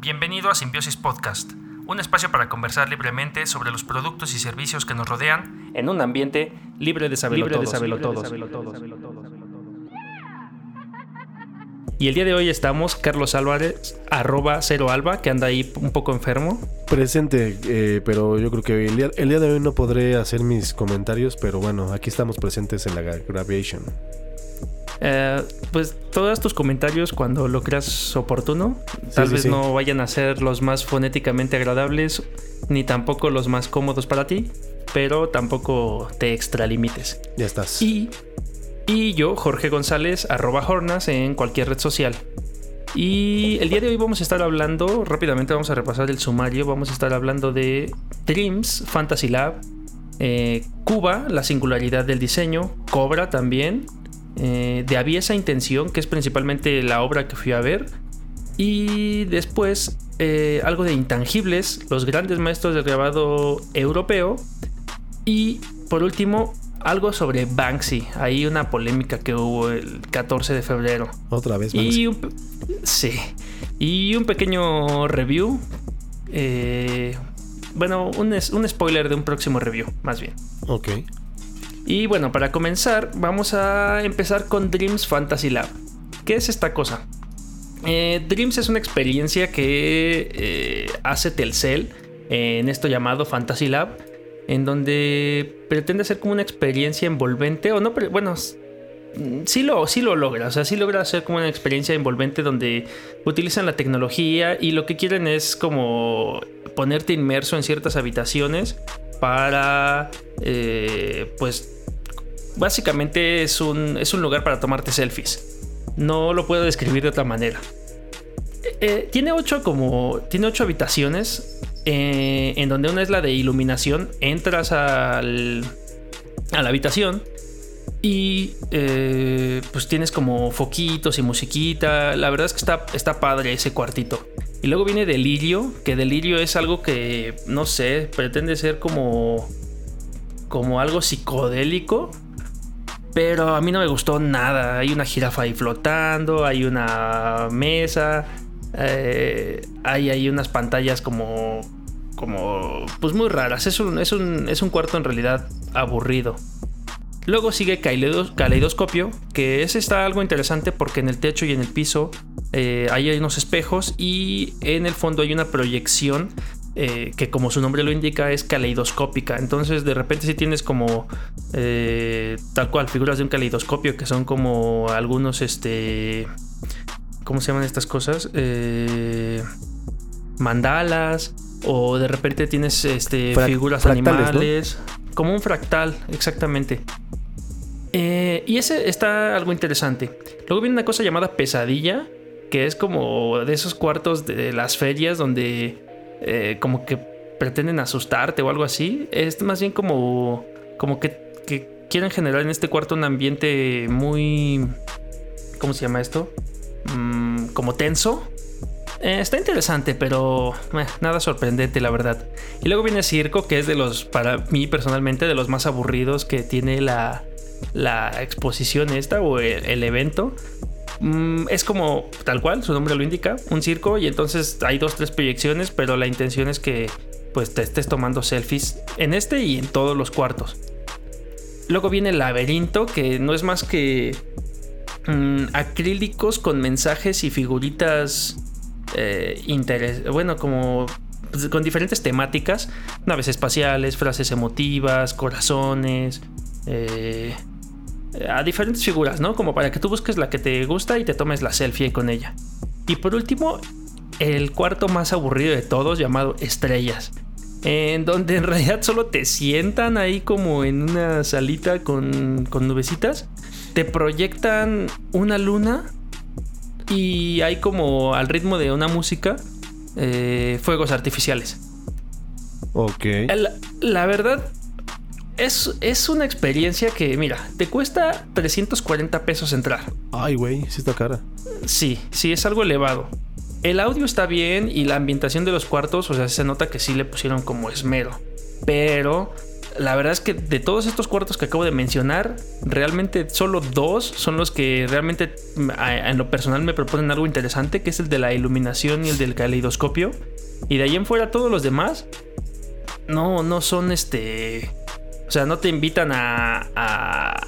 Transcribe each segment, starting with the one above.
Bienvenido a Simbiosis Podcast, un espacio para conversar libremente sobre los productos y servicios que nos rodean en un ambiente libre de sabelotodos. Y el día de hoy estamos Carlos Álvarez, arroba cero alba, que anda ahí un poco enfermo. Presente, eh, pero yo creo que el día, el día de hoy no podré hacer mis comentarios, pero bueno, aquí estamos presentes en la Graviation. Eh, pues todos tus comentarios cuando lo creas oportuno, tal vez no vayan a ser los más fonéticamente agradables, ni tampoco los más cómodos para ti, pero tampoco te extralimites. Ya estás. Y, y yo, Jorge González, arroba Hornas en cualquier red social. Y el día de hoy vamos a estar hablando, rápidamente vamos a repasar el sumario, vamos a estar hablando de Dreams, Fantasy Lab, eh, Cuba, la singularidad del diseño, Cobra también, eh, de Aviesa Intención, que es principalmente la obra que fui a ver. Y después eh, algo de Intangibles, los grandes maestros del grabado europeo. Y por último, algo sobre Banksy. Hay una polémica que hubo el 14 de febrero. Otra vez, Banksy. Y sí. Y un pequeño review. Eh, bueno, un, un spoiler de un próximo review, más bien. Ok. Y bueno, para comenzar, vamos a empezar con Dreams Fantasy Lab. ¿Qué es esta cosa? Eh, Dreams es una experiencia que eh, hace Telcel en esto llamado Fantasy Lab, en donde pretende ser como una experiencia envolvente, o no, bueno, sí lo, sí lo logra, o sea, sí logra hacer como una experiencia envolvente donde utilizan la tecnología y lo que quieren es como ponerte inmerso en ciertas habitaciones para, eh, pues, básicamente es un, es un lugar para tomarte selfies. No lo puedo describir de otra manera. Eh, eh, tiene ocho como. Tiene ocho habitaciones. En donde una es la de iluminación. Entras al, a la habitación. Y pues tienes como foquitos y musiquita. La verdad es que está, está padre ese cuartito. Y luego viene Delirio. Que Delirio es algo que, no sé, pretende ser como. Como algo psicodélico. Pero a mí no me gustó nada. Hay una jirafa ahí flotando, hay una mesa, eh, hay ahí unas pantallas como. como. pues muy raras. Es un, es un, es un cuarto en realidad aburrido. Luego sigue Caleidoscopio, que es está algo interesante porque en el techo y en el piso eh, hay unos espejos y en el fondo hay una proyección eh, que como su nombre lo indica es caleidoscópica. Entonces de repente si tienes como eh, tal cual figuras de un caleidoscopio que son como algunos, este, ¿cómo se llaman estas cosas? Eh, mandalas o de repente tienes este, figuras animales, como un fractal, exactamente. y ese está algo interesante. Luego viene una cosa llamada pesadilla, que es como de esos cuartos de las ferias donde eh, como que pretenden asustarte o algo así. Es más bien como, como que, quieren generar en este cuarto un ambiente muy... ¿Cómo se llama esto? Mm, como tenso. Eh, está interesante, pero nada sorprendente, la verdad. Y luego viene Circo, que es de los, para mí personalmente, de los más aburridos que tiene la, la exposición esta o el evento. Mm, es como tal cual, su nombre lo indica, un circo y entonces hay dos, tres proyecciones, pero la intención es que pues te estés tomando selfies en este y en todos los cuartos. Luego viene el laberinto, que no es más que mm, acrílicos con mensajes y figuritas eh, bueno, como pues, con diferentes temáticas, naves espaciales, frases emotivas, corazones, eh, a diferentes figuras, ¿no? Como para que tú busques la que te gusta y te tomes la selfie con ella. Y por último, el cuarto más aburrido de todos llamado Estrellas. En donde en realidad solo te sientan ahí como en una salita con, con nubecitas. Te proyectan una luna y hay como al ritmo de una música eh, fuegos artificiales. Ok. la verdad, es, una experiencia que, mira, te cuesta 340 pesos entrar. Ay, güey, sí está cara. Sí, sí, es algo elevado. El audio está bien y la ambientación de los cuartos, o sea, se nota que sí le pusieron como esmero. Pero la verdad es que de todos estos cuartos que acabo de mencionar, realmente solo dos son los que realmente en lo personal me proponen algo interesante, que es el de la iluminación y el del caleidoscopio. Y de ahí en fuera todos los demás no, no son este... O sea, no te invitan a, a,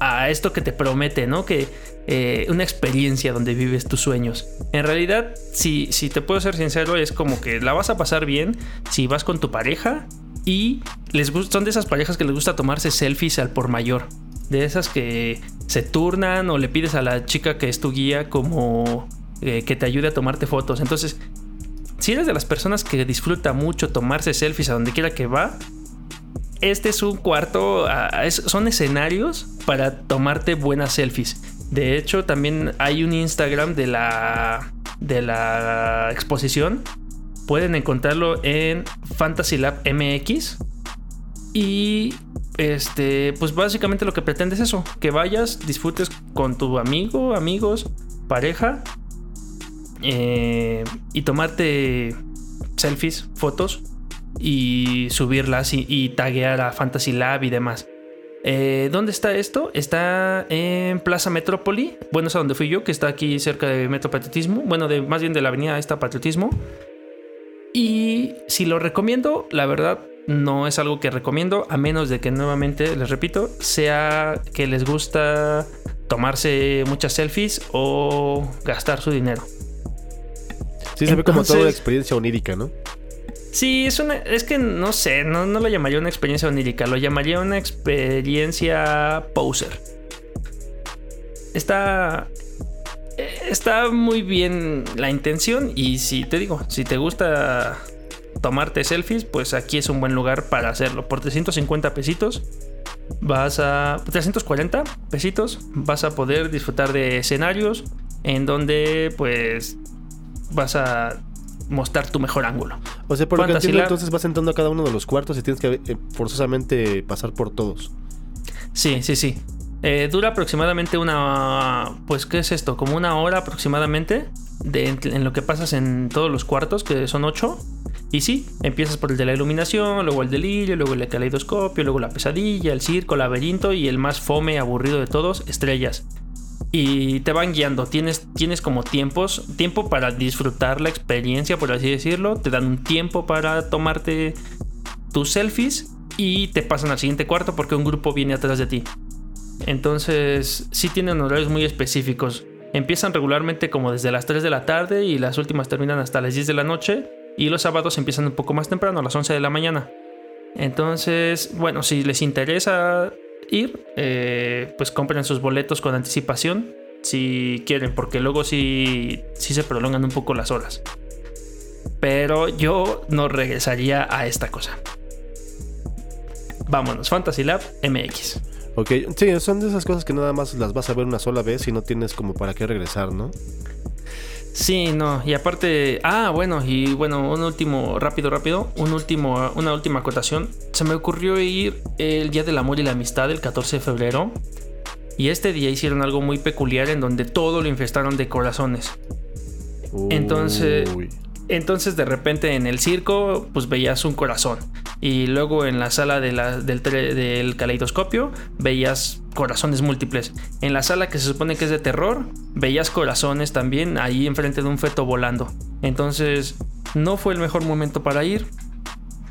a esto que te promete, ¿no? Que eh, una experiencia donde vives tus sueños. En realidad, si, si te puedo ser sincero, es como que la vas a pasar bien si vas con tu pareja y les son de esas parejas que les gusta tomarse selfies al por mayor. De esas que se turnan o le pides a la chica que es tu guía como eh, que te ayude a tomarte fotos. Entonces, si eres de las personas que disfruta mucho tomarse selfies a donde quiera que va, este es un cuarto, son escenarios para tomarte buenas selfies. De hecho, también hay un Instagram de la, de la exposición. Pueden encontrarlo en Fantasy Lab MX. Y este, pues básicamente lo que pretende es eso: que vayas, disfrutes con tu amigo, amigos, pareja. Eh, y tomarte selfies, fotos y subirlas y, taguear a Fantasy Lab y demás. Eh, ¿Dónde está esto? Está en Plaza Metrópoli. Bueno, es a donde fui yo, que está aquí cerca de Metro Patriotismo. Bueno, de, más bien de la avenida esta Patriotismo. Y si lo recomiendo, la verdad no es algo que recomiendo, a menos de que nuevamente, les repito, sea que les gusta tomarse muchas selfies o gastar su dinero. Sí, se ve como toda una experiencia onírica, ¿no? Sí, es una. Es que no sé, no, no lo llamaría una experiencia onírica, lo llamaría una experiencia poser. Está. Está muy bien la intención. Y si te digo, si te gusta tomarte selfies, pues aquí es un buen lugar para hacerlo. Por 350 pesitos vas a 340 pesitos vas a poder disfrutar de escenarios en donde pues vas a mostrar tu mejor ángulo. O sea, por lo que entiendo, entonces vas entrando a cada uno de los cuartos y tienes que eh, forzosamente pasar por todos. Sí, sí, sí. Eh, dura aproximadamente una. Pues, ¿qué es esto? Como una hora aproximadamente de, en lo que pasas en todos los cuartos, que son ocho. Y sí, empiezas por el de la iluminación, luego el delirio, luego el caleidoscopio, luego la pesadilla, el circo, el laberinto y el más fome, aburrido de todos, estrellas y te van guiando. Tienes, tienes como tiempos, tiempo para disfrutar la experiencia, por así decirlo. Te dan un tiempo para tomarte tus selfies y te pasan al siguiente cuarto porque un grupo viene atrás de ti. Entonces, sí tienen horarios muy específicos. Empiezan regularmente como desde las 3 de la tarde y las últimas terminan hasta las 10 de la noche. Y los sábados empiezan un poco más temprano, a las 11 de la mañana. Entonces, bueno, si les interesa ir, eh, pues compren sus boletos con anticipación si quieren, porque luego sí, sí se prolongan un poco las horas. Pero yo no regresaría a esta cosa. Vámonos, Fantasy Lab MX. Ok, sí, son de esas cosas que nada más las vas a ver una sola vez y no tienes como para qué regresar, ¿no? Sí, no, y aparte, ah, bueno, y bueno, un último, rápido, rápido, un último, una última acotación. Se me ocurrió ir el Día del Amor y la Amistad, el 14 de febrero, y este día hicieron algo muy peculiar en donde todo lo infestaron de corazones. Entonces, entonces de repente en el circo, pues veías un corazón. Y luego en la sala del, del caleidoscopio veías corazones múltiples. En la sala que se supone que es de terror, veías corazones también ahí enfrente de un feto volando. Entonces, no fue el mejor momento para ir,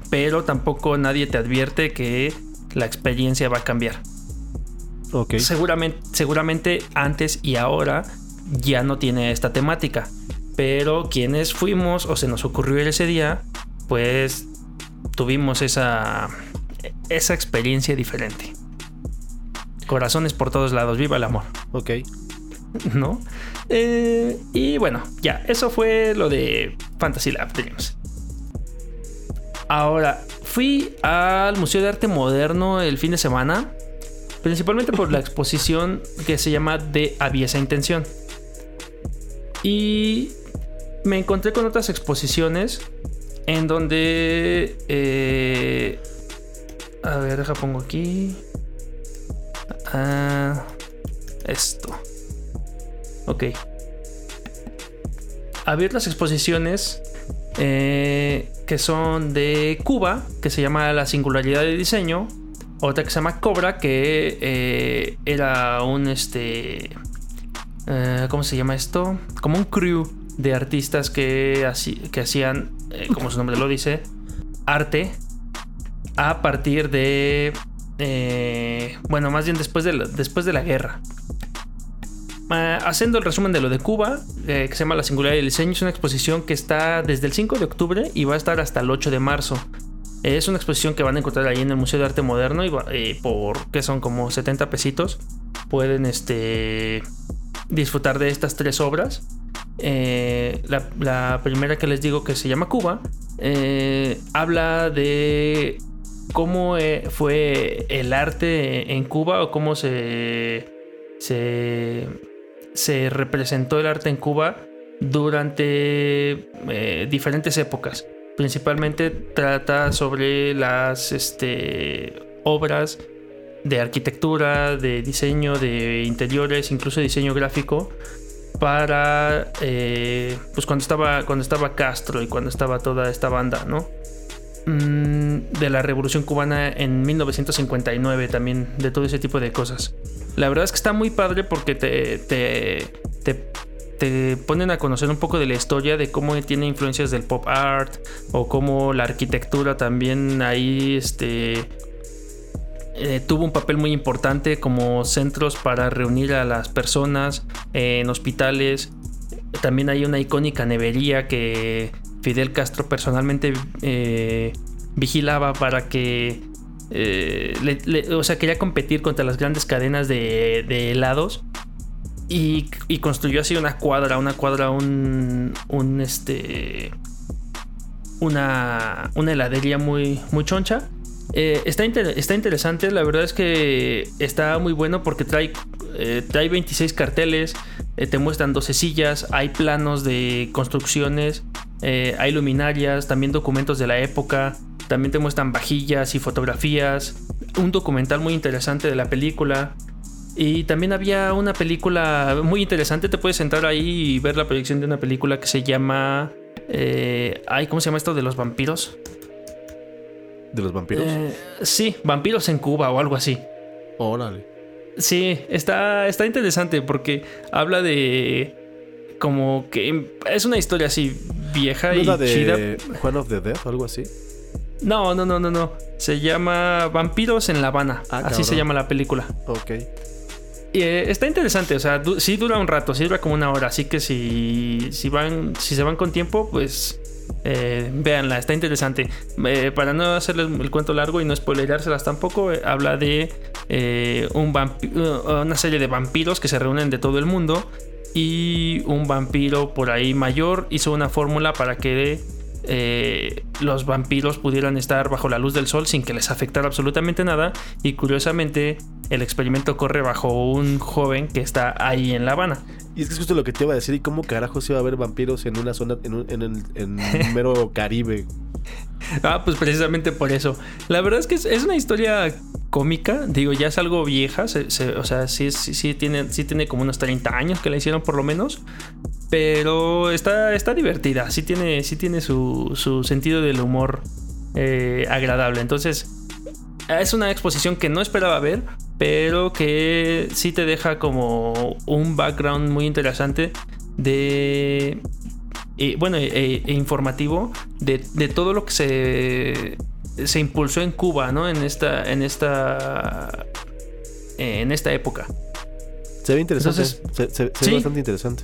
pero tampoco nadie te advierte que la experiencia va a cambiar. Okay. Seguramente, seguramente antes y ahora ya no tiene esta temática. Pero quienes fuimos o se nos ocurrió ese día, pues tuvimos esa, esa experiencia diferente. Corazones por todos lados, viva el amor. Ok. ¿No? Eh, y bueno, ya, eso fue lo de Fantasy Lab Dreams. Ahora, fui al Museo de Arte Moderno el fin de semana, principalmente por la exposición que se llama De Aviesa Intención. Y me encontré con otras exposiciones en donde... Eh, a ver, deja pongo aquí. Ah, esto. Ok. Abrir las exposiciones. Eh, que son de Cuba, que se llama La Singularidad de Diseño. Otra que se llama Cobra, que eh, era un este. ¿Cómo se llama esto? Como un crew de artistas que, que hacían, eh, como su nombre lo dice, arte a partir de. bueno, más bien después de la, después de la guerra. haciendo el resumen de lo de Cuba, que se llama La Singularidad del Diseño, es una exposición que está desde el 5 de octubre y va a estar hasta el 8 de marzo. Es una exposición que van a encontrar ahí en el Museo de Arte Moderno y, por que son como 70 pesitos pueden este, disfrutar de estas tres obras. Eh, la, primera que les digo que se llama Cuba eh, habla de cómo eh, fue el arte en Cuba o cómo se, se, se representó el arte en Cuba durante diferentes épocas. Principalmente trata sobre las este, obras de arquitectura, de diseño de interiores, incluso diseño gráfico para eh, pues cuando estaba cuando estaba Castro y cuando estaba toda esta banda, ¿no? Mm, de la Revolución Cubana en 1959 también, de todo ese tipo de cosas. La verdad es que está muy padre porque te, te, te te ponen a conocer un poco de la historia de cómo tiene influencias del pop art o cómo la arquitectura también ahí este eh, tuvo un papel muy importante como centros para reunir a las personas en hospitales. También hay una icónica nevería que Fidel Castro personalmente eh, vigilaba para que eh, o sea, quería competir contra las grandes cadenas de, helados y, construyó así una cuadra, una cuadra, un, un este, una, una heladería muy, muy choncha. Eh, está, está, interesante, la verdad es que está muy bueno porque trae, eh, trae 26 carteles, eh, te muestran 12 sillas, hay planos de construcciones, hay luminarias, también documentos de la época, también te muestran vajillas y fotografías, un documental muy interesante de la película. Y también había una película muy interesante. Te puedes entrar ahí y ver la proyección de una película que se llama. Ay, ¿cómo se llama esto de los vampiros? ¿De los vampiros? Eh, sí, vampiros en Cuba o algo así. Órale. Sí, está, está interesante porque habla de. Como que es una historia así vieja y de chida. Juan of the Dead o algo así. No, no, no, no, no. Se llama Vampiros en La Habana. Ah, así se llama la película. Ok. Eh, está interesante, o sea, sí dura un rato, sí dura como una hora, así que si, si, van, si se van con tiempo, pues eh, véanla, está interesante. Eh, para no hacerles el cuento largo y no spoilerárselas tampoco, habla de un una serie de vampiros que se reúnen de todo el mundo y un vampiro por ahí mayor hizo una fórmula para que eh, los vampiros pudieran estar bajo la luz del sol sin que les afectara absolutamente nada. Y curiosamente, el experimento corre bajo un joven que está ahí en La Habana. Y es que es justo lo que te iba a decir. ¿Y cómo carajo se iba a ver vampiros en una zona, en, en, el mero Caribe? Ah, pues precisamente por eso. La verdad es que es, una historia cómica. Digo, ya es algo vieja. o sea, sí, tiene, sí tiene como unos 30 años que la hicieron por lo menos. Pero está, está divertida. Sí tiene, sí tiene su, su sentido del humor eh, agradable. Entonces, es una exposición que no esperaba ver, pero que sí te deja como un background muy interesante de eh, bueno, e, e informativo de, todo lo que se, se impulsó en Cuba, ¿no? En esta, en esta, en esta época. Se ve interesante. se, ve bastante interesante.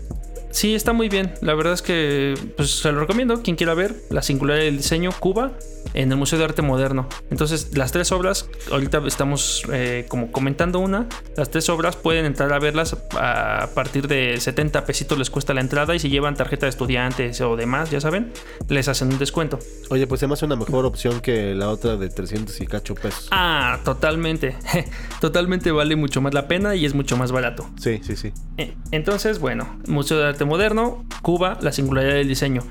Sí, está muy bien. La verdad es que pues, se lo recomiendo. Quien quiera ver La Singularidad del Diseño Cuba en el Museo de Arte Moderno. Entonces, las tres obras, ahorita estamos eh, como comentando una. Las tres obras pueden entrar a verlas a partir de 70 pesitos les cuesta la entrada. Y si llevan tarjeta de estudiantes o demás, ya saben, les hacen un descuento. Oye, pues me hace una mejor opción que la otra de 300 y cacho pesos. Ah, totalmente. totalmente vale mucho más la pena y es mucho más barato. Sí, sí, sí. Eh, entonces, bueno, Museo de Arte Moderno, Cuba, la singularidad del diseño.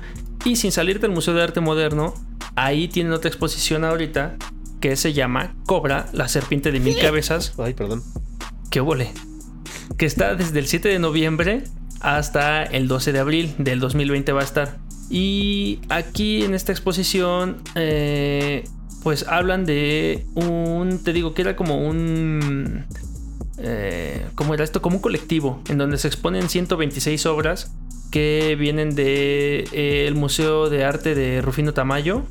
Y sin salir del Museo de Arte Moderno, ahí tienen otra exposición ahorita que se llama Cobra, la serpiente de mil cabezas. Ay, perdón. Que vole. Que está desde el 7 de noviembre hasta el 12 de abril del 2020 va a estar. Y aquí en esta exposición, eh, pues hablan de un, te digo que era como un, eh, ¿cómo era esto? Como un colectivo en donde se exponen 126 obras que vienen del de, el Museo de Arte de Rufino Tamayo.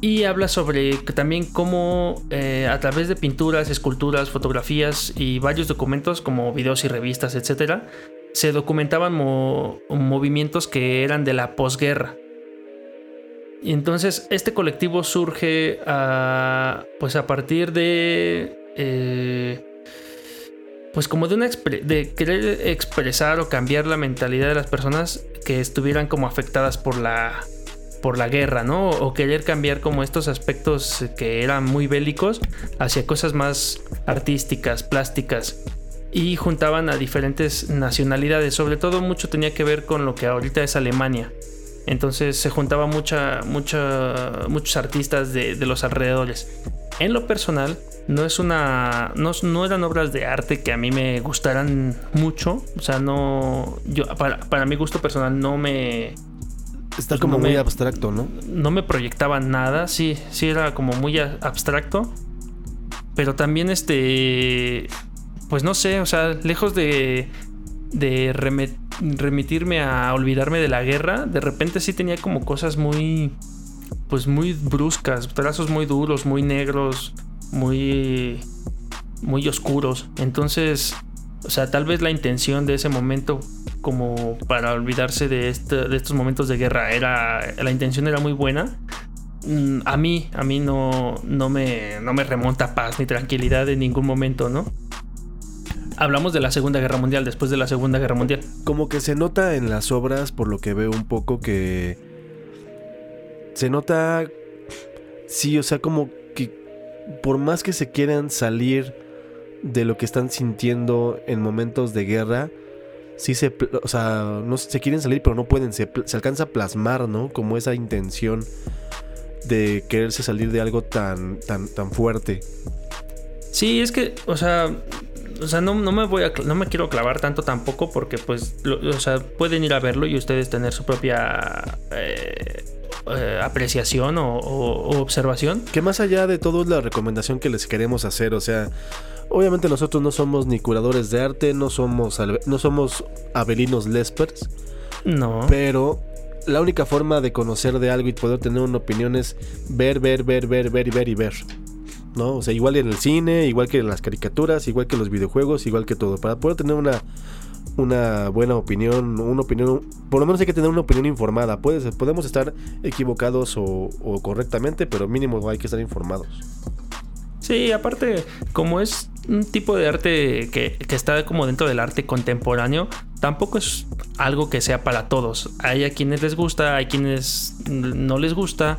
Y habla sobre también cómo eh, a través de pinturas, esculturas, fotografías y varios documentos como videos y revistas, etcétera, se documentaban movimientos que eran de la posguerra. Y entonces este colectivo surge a, pues a partir de... Eh, pues como de, una de querer expresar o cambiar la mentalidad de las personas que estuvieran como afectadas por la, por la guerra, ¿no? O querer cambiar como estos aspectos que eran muy bélicos hacia cosas más artísticas, plásticas y juntaban a diferentes nacionalidades. Sobre todo mucho tenía que ver con lo que ahorita es Alemania. Entonces se juntaba mucha, muchos artistas de, los alrededores. En lo personal, no es una. No, eran obras de arte que a mí me gustaran mucho. O sea, no. Yo, para, mi gusto personal, no me. Está como muy abstracto, ¿no? No me proyectaba nada. Sí, sí, era como muy abstracto. Pero también este pues no sé, o sea, lejos de, de remitirme a olvidarme de la guerra, de repente sí tenía como cosas muy, pues muy bruscas, trazos muy duros, muy negros, muy, muy oscuros. Entonces, o sea, tal vez la intención de ese momento como para olvidarse de, este, de estos momentos de guerra era, la intención era muy buena. Mm, a mí, a mí no, no, me, no me remonta paz ni tranquilidad en ningún momento, ¿no? hablamos de la Segunda Guerra Mundial, después de la Segunda Guerra Mundial. Como que se nota en las obras, por lo que veo un poco, que se nota, sí, o sea, como que por más que se quieran salir de lo que están sintiendo en momentos de guerra, sí se, o sea, no se quieren salir, pero no pueden, se, se alcanza a plasmar, ¿no? Como esa intención de quererse salir de algo tan, tan, tan fuerte. Sí, es que, o sea, o sea, no, me voy a, no me quiero clavar tanto tampoco porque pues, o sea, pueden ir a verlo y ustedes tener su propia eh, eh, apreciación o, observación. Que más allá de todo es la recomendación que les queremos hacer, o sea, obviamente nosotros no somos ni curadores de arte, no somos, no somos Abelinos Lespers. No. Pero la única forma de conocer de algo y poder tener una opinión es ver, ver, ver, ver, ver y ver y ver. ¿No? O sea, igual en el cine, igual que en las caricaturas, igual que en los videojuegos, igual que todo. Para poder tener una, una buena opinión, una opinión, por lo menos hay que tener una opinión informada. podemos estar equivocados o, correctamente, pero mínimo hay que estar informados. Sí, aparte, como es un tipo de arte que, que, está como dentro del arte contemporáneo, tampoco es algo que sea para todos. Hay a quienes les gusta, hay quienes no les gusta,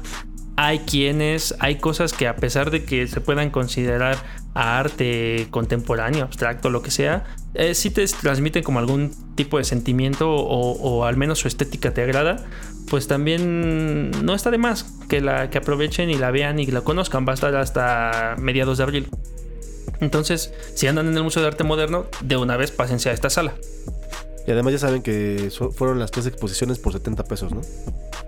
hay quienes, hay cosas que a pesar de que se puedan considerar arte contemporáneo, abstracto, lo que sea, eh, sí te transmiten como algún tipo de sentimiento o, al menos su estética te agrada, pues también no está de más que, la, que aprovechen y la vean y la conozcan, va a estar hasta mediados de abril. Entonces, si andan en el Museo de Arte Moderno, de una vez pásense a esta sala. Y además ya saben que fueron las tres exposiciones por 70 pesos, ¿no?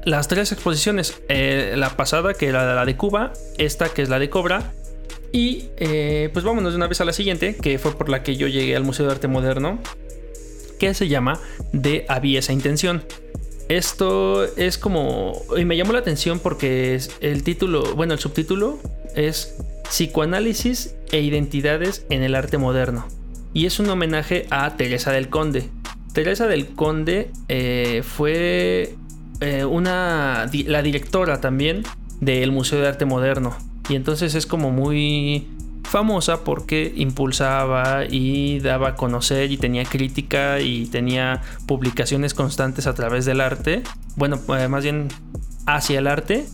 Las tres exposiciones, eh, la pasada que era la de Cuba, esta que es la de Cobra, y eh, pues vámonos de una vez a la siguiente, que fue por la que yo llegué al Museo de Arte Moderno, que se llama De Había esa intención. Esto es como... Y me llamó la atención porque el título, bueno, el subtítulo es Psicoanálisis e Identidades en el Arte Moderno. Y es un homenaje a Teresa del Conde. Teresa del Conde eh, fue eh, una, la directora también del Museo de Arte Moderno. Y entonces es como muy famosa porque impulsaba y daba a conocer y tenía crítica y tenía publicaciones constantes a través del arte. Bueno, eh, más bien hacia el arte.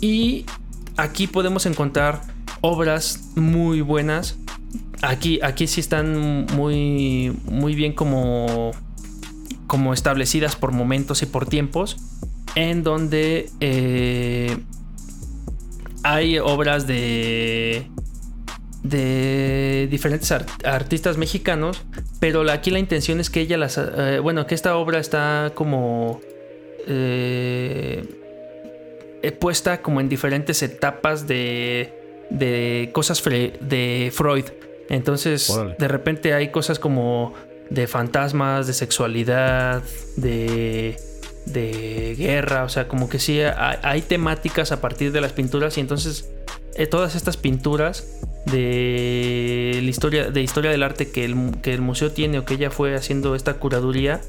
Y aquí podemos encontrar obras muy buenas Aquí, aquí sí están muy, muy bien como, como establecidas por momentos y por tiempos, en donde eh, hay obras de, de diferentes artistas mexicanos, pero aquí la intención es que ella las, eh, bueno, que esta obra está como eh, puesta como en diferentes etapas de, de cosas de Freud. Entonces, de repente hay cosas como de fantasmas, de sexualidad, de, de guerra, o sea, como que sí hay, temáticas a partir de las pinturas y entonces eh, todas estas pinturas de la historia, de historia del arte que el, que el museo tiene o que ella fue haciendo esta curaduría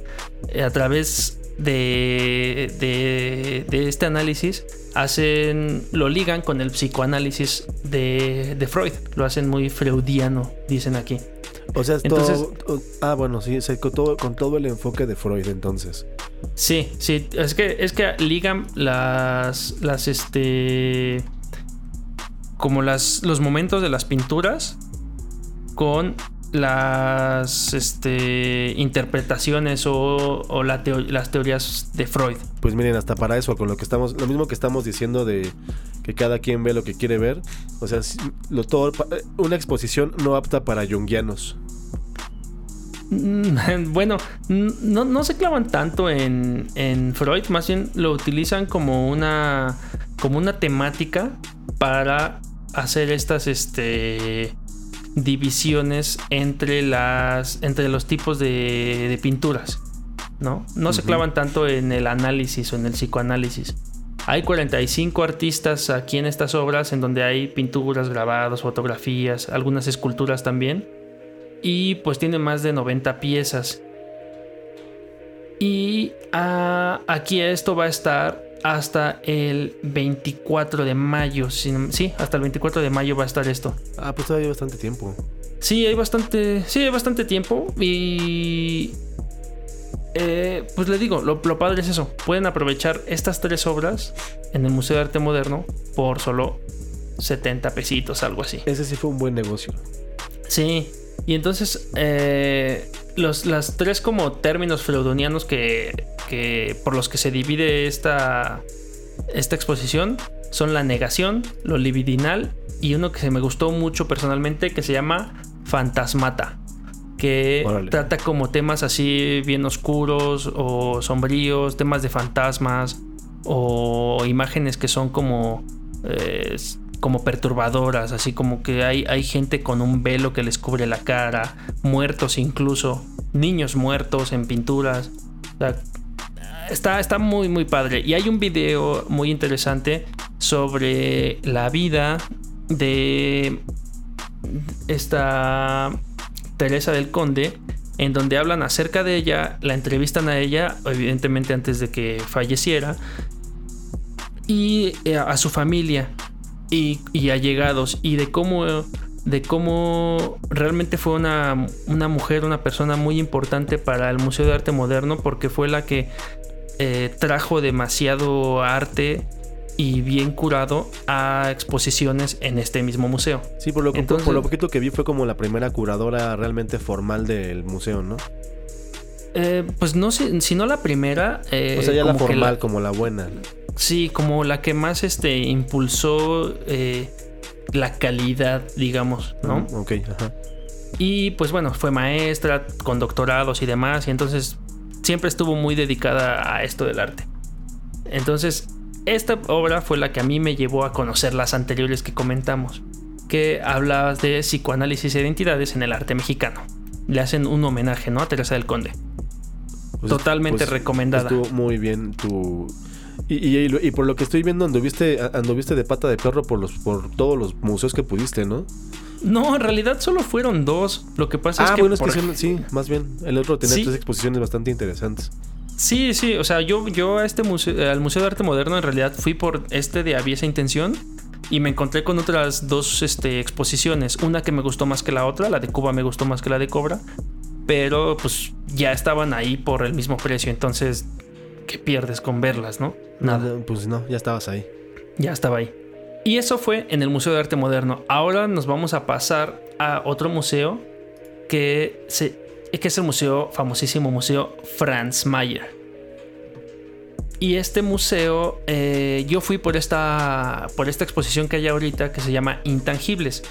eh, a través de, de, este análisis hacen lo ligan con el psicoanálisis de, de Freud lo hacen muy freudiano dicen aquí o sea, es todo. Ah, bueno, sí, con, todo, con todo el enfoque de Freud, entonces. Sí, sí. Es que, es que ligan las. Las este. Como las, los momentos de las pinturas con las este, interpretaciones o, las teorías de Freud. Pues miren, hasta para eso, con lo que estamos, lo mismo que estamos diciendo de que cada quien ve lo que quiere ver, o sea, lo, todo, una exposición no apta para jungianos. Mm, bueno, no, se clavan tanto en, en, Freud, más bien lo utilizan como una, como una temática para hacer estas este, divisiones entre, las, entre los tipos de, pinturas. ¿no? No se clavan tanto en el análisis o en el psicoanálisis. Hay 45 artistas aquí en estas obras en donde hay pinturas, grabados, fotografías, algunas esculturas también y pues tiene más de 90 piezas. Y ah, aquí esto va a estar hasta el 24 de mayo. Sí, hasta el 24 de mayo va a estar esto. Ah, pues todavía hay bastante tiempo. Sí, hay bastante. Sí, hay bastante tiempo. Y. Eh, pues le digo, lo, lo, padre es eso. Pueden aprovechar estas tres obras en el Museo de Arte Moderno por solo 70 pesitos, algo así. Ese sí fue un buen negocio. Sí, y entonces, eh, los las tres como términos freudonianos que, que, por los que se divide esta, esta exposición son la negación, lo libidinal y uno que se me gustó mucho personalmente que se llama fantasmata que trata como temas así bien oscuros o sombríos, temas de fantasmas o imágenes que son como eh, como perturbadoras, así como que hay, hay gente con un velo que les cubre la cara, muertos incluso, niños muertos en pinturas. está, está muy, muy padre. Y hay un video muy interesante sobre la vida de esta Teresa del Conde, en donde hablan acerca de ella, la entrevistan a ella, evidentemente antes de que falleciera, y eh, a su familia y, allegados y de cómo, de cómo realmente fue una, una, mujer, una persona muy importante para el Museo de Arte Moderno porque fue la que eh, trajo demasiado arte y bien curado a exposiciones en este mismo museo. Sí, por lo, por lo poquito que vi fue como la primera curadora realmente formal del museo, ¿no? Eh, pues no sé, si no la primera. Eh, o sea, ya la formal, como la buena. Sí, como la que más este, impulsó eh, la calidad, digamos, ¿no? ok, ajá. Y pues bueno, fue maestra con doctorados y demás, y entonces siempre estuvo muy dedicada a esto del arte. Entonces, esta obra fue la que a mí me llevó a conocer las anteriores que comentamos, que hablabas de psicoanálisis e identidades en el arte mexicano. Le hacen un homenaje, ¿no? A Teresa del Conde. Pues, Totalmente pues, recomendada. Estuvo muy bien tu, y, por lo que estoy viendo, anduviste, anduviste de pata de perro por, los, por todos los museos que pudiste, ¿no? No, en realidad solo fueron dos. Lo que pasa es ah, que. bueno, es que sí, más bien. El otro tenía tres exposiciones bastante interesantes. Sí, sí, o sea, yo, yo a este museo, al Museo de Arte Moderno en realidad fui por este de Había esa intención y me encontré con otras dos este, exposiciones. Una que me gustó más que la otra, la de Cuba me gustó más que la de Cobra, pero pues ya estaban ahí por el mismo precio, entonces ¿qué pierdes con verlas, no? Nada. Pues no, ya estabas ahí. Ya estaba ahí. Y eso fue en el Museo de Arte Moderno. Ahora nos vamos a pasar a otro museo que, se, que es el museo, famosísimo museo Franz Mayer. Y este museo, eh, yo fui por esta, por esta exposición que hay ahorita que se llama Intangibles,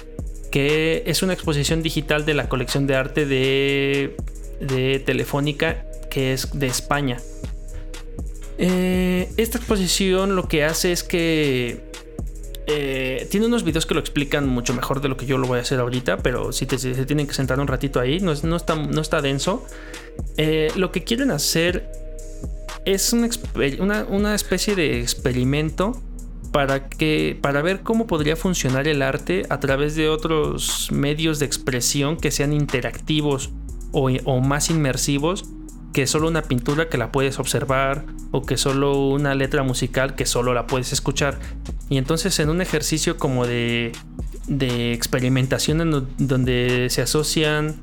que es una exposición digital de la colección de arte de, de Telefónica que es de España. Eh, esta exposición lo que hace es que eh, tiene unos videos que lo explican mucho mejor de lo que yo lo voy a hacer ahorita, pero si te, se tienen que sentar un ratito ahí, no, está, no está denso. Eh, lo que quieren hacer es una, una, especie de experimento para, que, para ver cómo podría funcionar el arte a través de otros medios de expresión que sean interactivos o más inmersivos que solo una pintura que la puedes observar o que solo una letra musical que solo la puedes escuchar. Y entonces en un ejercicio como de, de experimentación en donde se asocian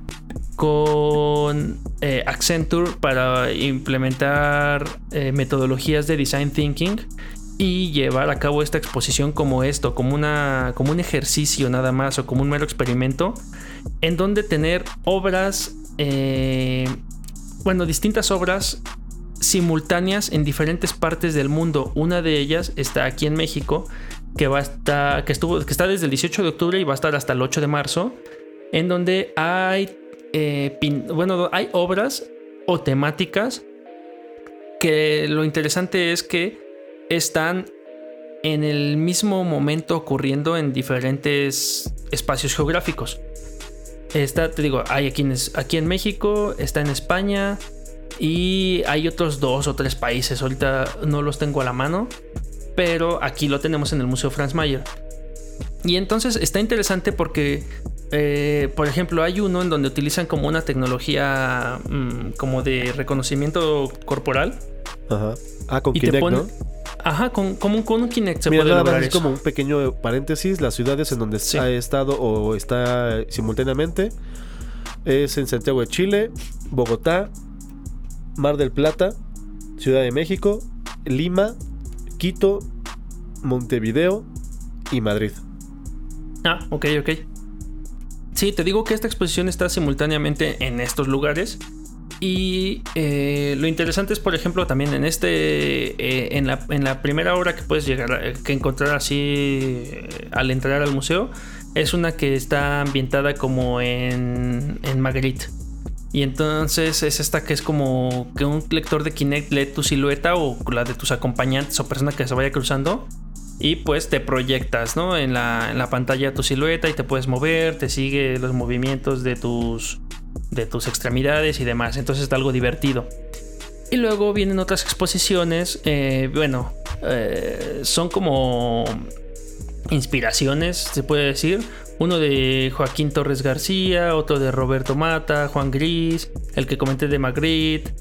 con eh, Accenture para implementar eh, metodologías de design thinking y llevar a cabo esta exposición como esto, como, una, como un ejercicio nada más o como un mero experimento, en donde tener obras eh, bueno, distintas obras simultáneas en diferentes partes del mundo. Una de ellas está aquí en México, que va a estar, que estuvo, que está desde el 18 de octubre y va a estar hasta el 8 de marzo, en donde hay, eh, bueno, hay obras o temáticas que lo interesante es que están en el mismo momento ocurriendo en diferentes espacios geográficos. Está, te digo, hay aquí en, aquí en México, está en España y hay otros dos o tres países. Ahorita no los tengo a la mano, pero aquí lo tenemos en el Museo Franz Mayer. Y entonces está interesante porque, eh, por ejemplo, hay uno en donde utilizan como una tecnología mm, como de reconocimiento corporal. Ajá. Ah, con Kinect, ¿no? Ajá, con, como con un Kinect se puede lograr es como un pequeño paréntesis. Las ciudades en donde ha estado o está simultáneamente es en Santiago de Chile, Bogotá, Mar del Plata, Ciudad de México, Lima, Quito, Montevideo y Madrid. Ah, ok, ok. Sí, te digo que esta exposición está simultáneamente en estos lugares y eh, lo interesante es, por ejemplo, también en este, eh, en, la, primera obra que puedes llegar, que encontrar así eh, al entrar al museo, es una que está ambientada como en, en. Y entonces es esta que es como que un lector de Kinect lee tu silueta o la de tus acompañantes o persona que se vaya cruzando. Y pues te proyectas, ¿no? En la, en la pantalla tu silueta y te puedes mover, te sigue los movimientos de tus de tus extremidades y demás. Entonces es algo divertido. Y luego vienen otras exposiciones, eh, bueno, eh, son como inspiraciones, se puede decir. Uno de Joaquín Torres García, otro de Roberto Mata, Juan Gris, el que comenté de Magritte.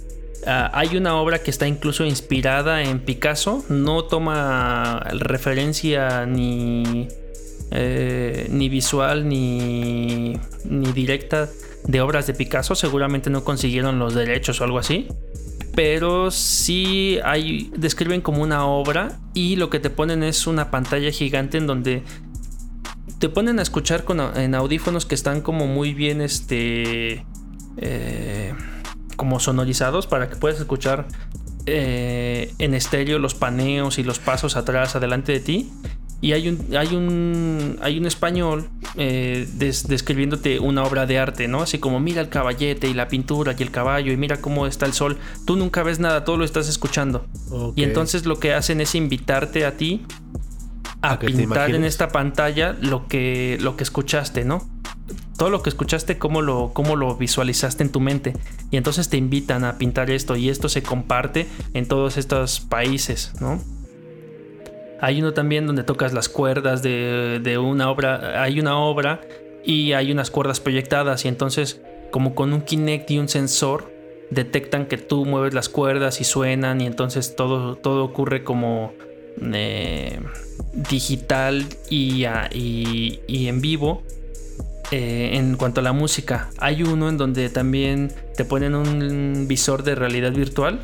Ah, hay una obra que está incluso inspirada en Picasso, no toma referencia ni, eh, ni visual ni, ni directa de obras de Picasso. Seguramente no consiguieron los derechos o algo así. Pero sí hay, describen como una obra y lo que te ponen es una pantalla gigante en donde te ponen a escuchar con, en audífonos que están como muy bien, este, eh, como sonorizados para que puedas escuchar eh, en estéreo los paneos y los pasos atrás, adelante de ti. Y hay un, hay un, hay un español eh, describiéndote una obra de arte, ¿no? Así como mira el caballete y la pintura y el caballo y mira cómo está el sol. Tú nunca ves nada, todo lo estás escuchando. Y entonces lo que hacen es invitarte a ti a, pintar en esta pantalla lo que, lo que escuchaste, ¿no? Todo lo que escuchaste, cómo lo, cómo lo visualizaste en tu mente. Y entonces te invitan a pintar esto y esto se comparte en todos estos países, ¿no? Hay uno también donde tocas las cuerdas de, una obra. Hay una obra y hay unas cuerdas proyectadas y entonces como con un Kinect y un sensor detectan que tú mueves las cuerdas y suenan y entonces todo, todo ocurre como eh, digital y, y, en vivo. Eh, en cuanto a la música, hay uno en donde también te ponen un visor de realidad virtual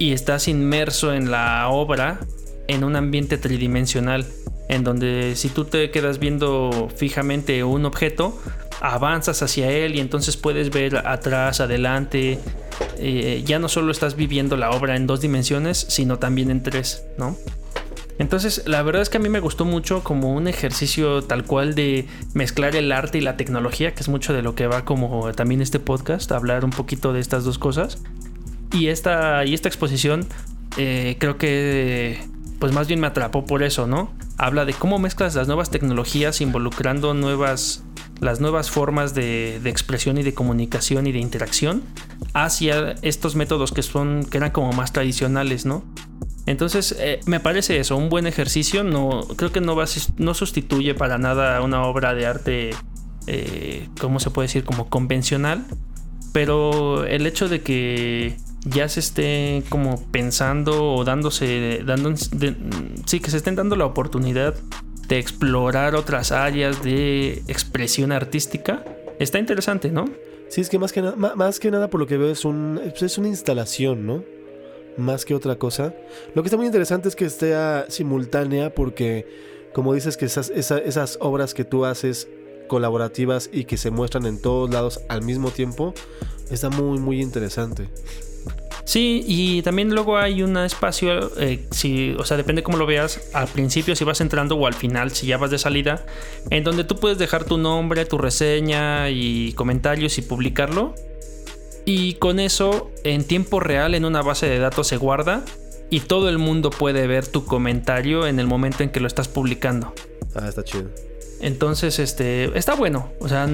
y estás inmerso en la obra en un ambiente tridimensional, en donde si tú te quedas viendo fijamente un objeto, avanzas hacia él y entonces puedes ver atrás, adelante. Eh, ya no solo estás viviendo la obra en dos dimensiones, sino también en tres, ¿no? Entonces, la verdad es que a mí me gustó mucho como un ejercicio tal cual de mezclar el arte y la tecnología, que es mucho de lo que va como también este podcast, hablar un poquito de estas dos cosas. Y esta, y esta exposición eh, creo que pues más bien me atrapó por eso, ¿no? Habla de cómo mezclas las nuevas tecnologías involucrando nuevas las nuevas formas de, expresión y de comunicación y de interacción hacia estos métodos que son que eran como más tradicionales, ¿no? Entonces eh, me parece eso un buen ejercicio. No creo que no va no sustituye para nada una obra de arte, eh, ¿cómo se puede decir? Como convencional. Pero el hecho de que ya se esté como pensando o dándose, dando, sí, que se estén dando la oportunidad de explorar otras áreas de expresión artística, está interesante, ¿no? Sí, es que más que, más que nada por lo que veo es, un, es una instalación, ¿no? Más que otra cosa. Lo que está muy interesante es que esté simultánea porque, como dices, que esas, esas obras que tú haces colaborativas y que se muestran en todos lados al mismo tiempo, está muy, muy interesante. Sí, y también luego hay un espacio, eh, si, o sea, depende cómo lo veas, al principio si vas entrando o al final si ya vas de salida, en donde tú puedes dejar tu nombre, tu reseña y comentarios y publicarlo. Y con eso, en tiempo real, en una base de datos se guarda y todo el mundo puede ver tu comentario en el momento en que lo estás publicando. Ah, está chido. Entonces, este, está bueno. O sea,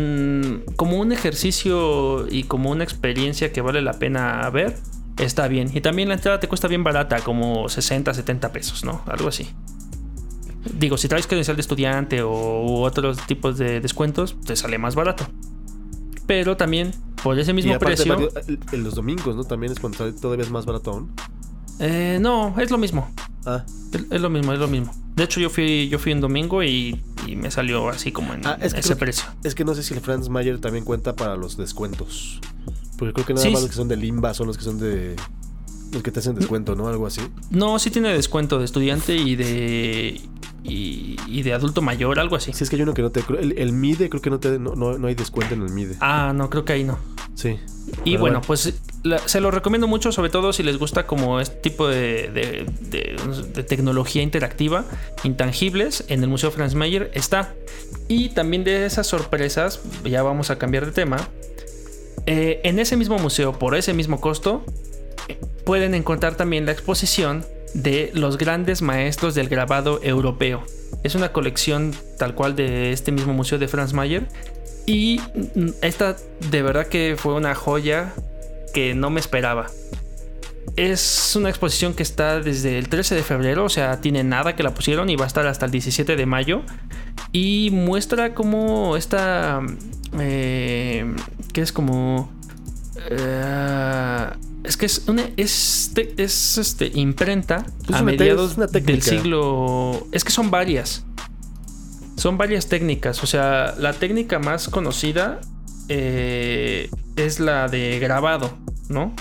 como un ejercicio y como una experiencia que vale la pena ver está bien. Y también la entrada te cuesta bien barata, como 60, 70 pesos, ¿no? Algo así. Digo, si traes credencial de estudiante o otros tipos de descuentos, te sale más barato. Pero también, por ese mismo precio. en los domingos, ¿no? También es cuando todavía es más barato aún. Eh, no, es lo mismo. Ah. Es, lo mismo, es lo mismo. De hecho, yo fui, yo fui un domingo y, me salió así como en ah, ese precio. es que no sé si el Franz Mayer también cuenta para los descuentos. Porque creo que nada más los que son de Limba son los que son de. Los que te hacen descuento, ¿no? Algo así. No, sí tiene descuento de estudiante y de. Y, de adulto mayor, algo así. Sí, es que hay uno que no te. El, el MIDE, creo que no, te, no, hay descuento en el MIDE. Ah, no, creo que ahí no. Sí. Y bueno, pues se lo recomiendo mucho, sobre todo si les gusta como este tipo de, de, tecnología interactiva, intangibles, en el Museo Franz Mayer está. Y también de esas sorpresas, ya vamos a cambiar de tema, eh, en ese mismo museo, por ese mismo costo, pueden encontrar también la exposición de los grandes maestros del grabado europeo. Es una colección tal cual de este mismo museo de Franz Mayer. Y esta de verdad que fue una joya que no me esperaba. Es una exposición que está desde el 13 de febrero, o sea, tiene nada que la pusieron y va a estar hasta el 17 de mayo. Y muestra cómo esta eh, es como... Eh, es que es una es, es este, imprenta a mediados del siglo... Es que son varias. Son varias técnicas. O sea, la técnica más conocida eh, es la de grabado, ¿no?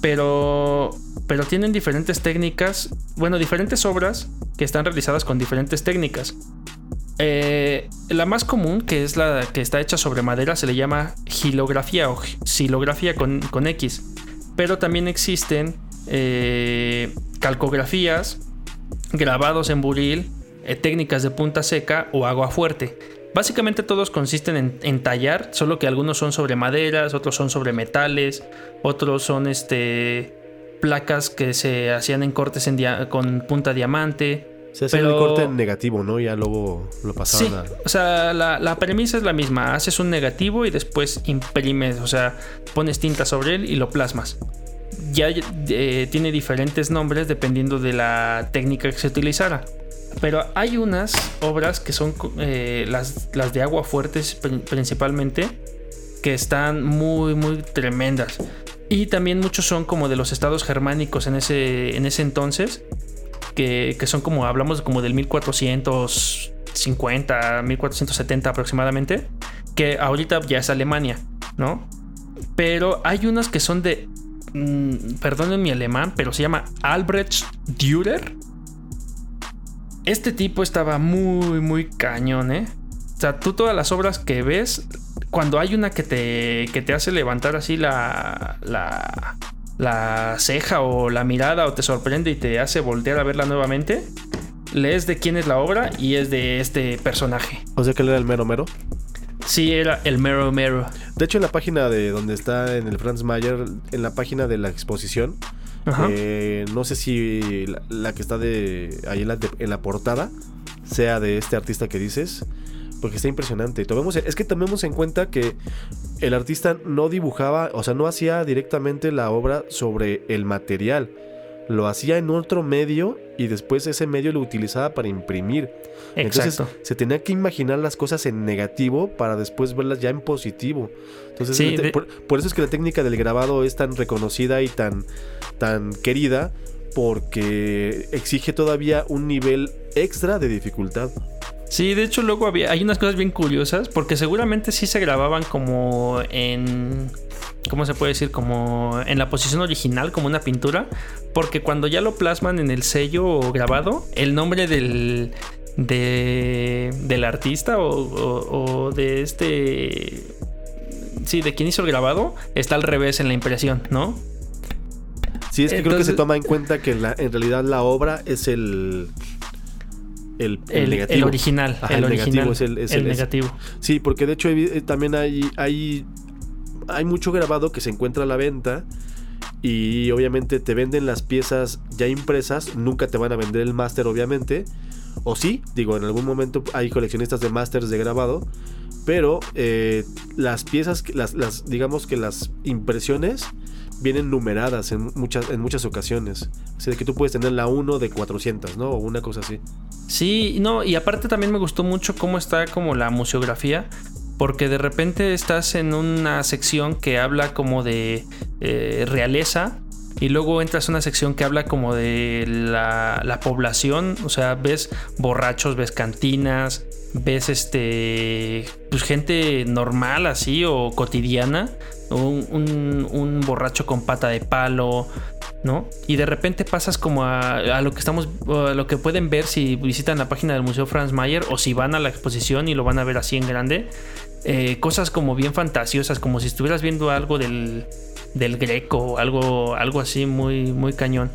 Pero, pero tienen diferentes técnicas, bueno, diferentes obras que están realizadas con diferentes técnicas. Eh, la más común, que es la que está hecha sobre madera, se le llama gilografía o silografía con, X. Pero también existen eh, calcografías, grabados en buril, eh, técnicas de punta seca o agua fuerte. Básicamente todos consisten en, tallar, solo que algunos son sobre maderas, otros son sobre metales, otros son este, placas que se hacían en cortes con punta diamante, se hace el corte negativo, ¿no? Ya luego lo pasaban sí, O sea, la, premisa es la misma. Haces un negativo y después imprimes, o sea, pones tinta sobre él y lo plasmas. Ya eh, tiene diferentes nombres dependiendo de la técnica que se utilizara. Pero hay unas obras que son eh, las, las de agua fuertes principalmente, que están muy, muy tremendas. Y también muchos son como de los estados germánicos en ese, en ese entonces que, son como, hablamos como del 1450, 1470 aproximadamente, que ahorita ya es Alemania, ¿no? Pero hay unas que son de, mm, perdonen mi alemán, pero se llama Albrecht Dürer. Este tipo estaba muy, muy cañón, ¿eh? O sea, tú todas las obras que ves, cuando hay una que te, que te hace levantar así la, la, la ceja o la mirada o te sorprende y te hace voltear a verla nuevamente, lees de quién es la obra y es de este personaje. O sea que él era el mero mero. Sí, era el mero mero. De hecho, en la página de donde está en el Franz Mayer, en la página de la exposición, eh, no sé si la, que está de ahí en la, en la, portada sea de este artista que dices, porque está impresionante. Tomemos, es que tomemos en cuenta que el artista no dibujaba, o sea, no hacía directamente la obra sobre el material lo hacía en otro medio y después ese medio lo utilizaba para imprimir. Entonces se tenía que imaginar las cosas en negativo para después verlas ya en positivo. Entonces, por, eso es que la técnica del grabado es tan reconocida y tan, tan querida porque exige todavía un nivel extra de dificultad. Sí, de hecho luego había, hay unas cosas bien curiosas porque seguramente sí se grababan como en ¿cómo se puede decir? Como en la posición original, como una pintura, porque cuando ya lo plasman en el sello grabado, el nombre del, del artista o, de este... Sí, de quien hizo el grabado, está al revés en la impresión, ¿no? Sí, es que creo que se toma en cuenta que en realidad la obra es el... El, negativo. el original. el, original, negativo es el, el negativo. Sí, porque de hecho eh, también hay, hay hay mucho grabado que se encuentra a la venta y obviamente te venden las piezas ya impresas, nunca te van a vender el máster obviamente, o sí, digo, en algún momento hay coleccionistas de másters de grabado, pero eh, las piezas, las, las, digamos que las impresiones vienen numeradas en muchas, en muchas ocasiones. O sea, que tú puedes tener la 1 de 400, ¿no? O una cosa así. Sí, no, y aparte también me gustó mucho cómo está como la museografía, porque de repente estás en una sección que habla como de eh, realeza y luego entras a una sección que habla como de la, población, o sea, ves borrachos, ves cantinas, ves este, pues gente normal así o cotidiana, un, un, borracho con pata de palo, ¿no? Y de repente pasas como a, a, lo que estamos, a lo que pueden ver si visitan la página del Museo Franz Mayer o si van a la exposición y lo van a ver así en grande. Eh, cosas como bien fantasiosas, como si estuvieras viendo algo del, del Greco, algo, algo así muy, muy cañón.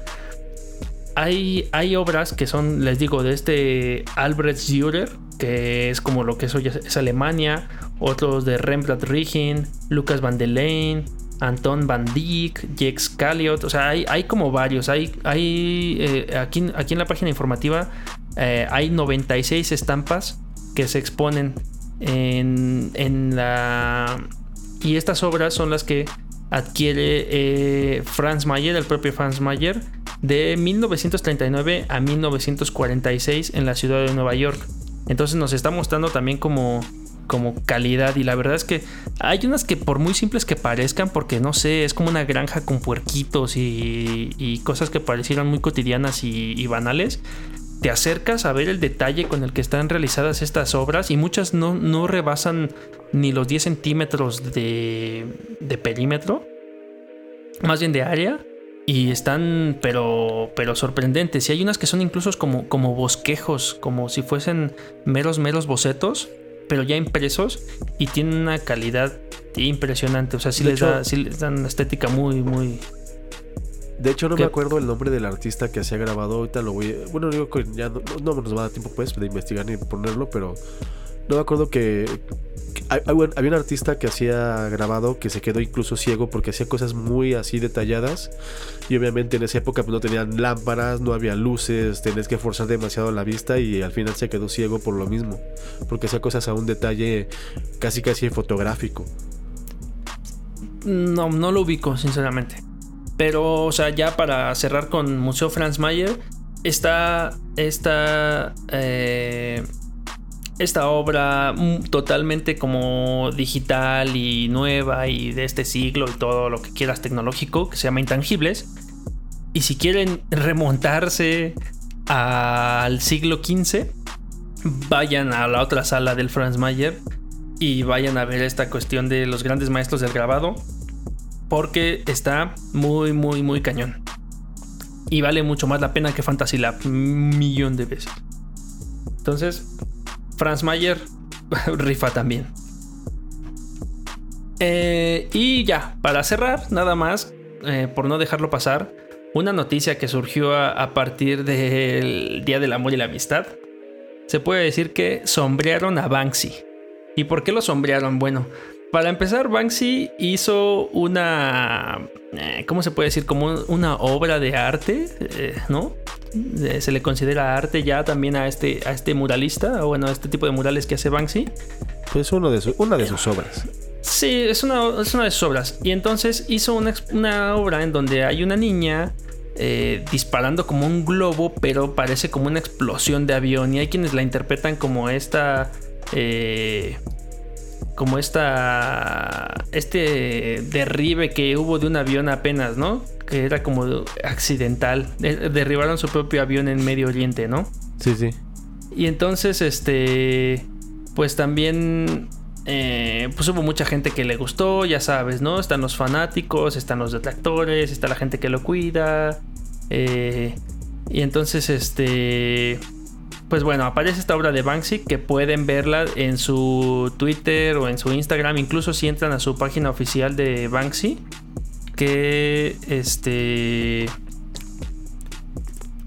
Hay, hay obras que son, les digo, de este Albrecht Dürer, que es como lo que es, es Alemania, otros de Rembrandt Riggin, Lucas van Leyen, Anton van Dyck, Jex Calliot, o sea, hay, hay como varios. Hay, hay eh, aquí, aquí en la página informativa eh, hay 96 estampas que se exponen en, la... Y estas obras son las que adquiere eh, Franz Mayer, el propio Franz Mayer, de 1939 a 1946 en la ciudad de Nueva York. Entonces nos está mostrando también como, como calidad y la verdad es que hay unas que por muy simples que parezcan, porque no sé, es como una granja con puerquitos y, cosas que parecieran muy cotidianas y banales, te acercas a ver el detalle con el que están realizadas estas obras y muchas no, no rebasan ni los 10 centímetros de, de, perímetro, más bien de área, y están pero, pero sorprendentes. Y hay unas que son incluso como, como bosquejos, como si fuesen meros, meros bocetos, pero ya impresos y tienen una calidad impresionante. O sea, sí, les, da, sí les dan una estética muy, muy, de hecho, no me acuerdo el nombre del artista que se ha grabado. Ahorita lo voy. Bueno, digo que ya no, nos va a dar tiempo, pues, de investigar ni ponerlo, pero no me acuerdo que. había un artista que hacía grabado que se quedó incluso ciego porque hacía cosas muy así detalladas. Y obviamente en esa época pues, no tenían lámparas, no había luces, tenías que forzar demasiado la vista y al final se quedó ciego por lo mismo. Porque hacía cosas a un detalle casi casi fotográfico. No, no lo ubico, sinceramente. Pero, o sea, ya para cerrar con Museo Franz Mayer, está esta, eh, esta obra totalmente como digital y nueva y de este siglo y todo lo que quieras tecnológico, que se llama Intangibles. Y si quieren remontarse al siglo XV, vayan a la otra sala del Franz Mayer y vayan a ver esta cuestión de los grandes maestros del grabado porque está muy, muy, muy cañón. Y vale mucho más la pena que Fantasy Lab, un millón de veces. Entonces, Franz Mayer rifa también. Eh, y ya, para cerrar, nada más, eh, por no dejarlo pasar, una noticia que surgió a, partir del Día del Amor y la Amistad. Se puede decir que sombrearon a Banksy. ¿Y por qué lo sombrearon? Bueno, para empezar, Banksy hizo una. Eh, ¿Cómo se puede decir? Como una obra de arte, ¿no? Eh, se le considera arte ya también a este, a este muralista, o bueno, a este tipo de murales que hace Banksy. Pues uno de una de sus obras. Sí, es una, es una de sus obras. Y entonces hizo una, una obra en donde hay una niña disparando como un globo, pero parece como una explosión de avión. Y hay quienes la interpretan como esta. Eh, como esta este derribe que hubo de un avión apenas, ¿no? Que era como accidental. Derribaron su propio avión en Medio Oriente, ¿no? Sí, sí. Y entonces, este, pues también, eh, pues hubo mucha gente que le gustó, ya sabes, ¿no? Están los fanáticos, están los detractores, está la gente que lo cuida. Eh, y entonces, este pues bueno, aparece esta obra de Banksy que pueden verla en su Twitter o en su Instagram, incluso si entran a su página oficial de Banksy, que este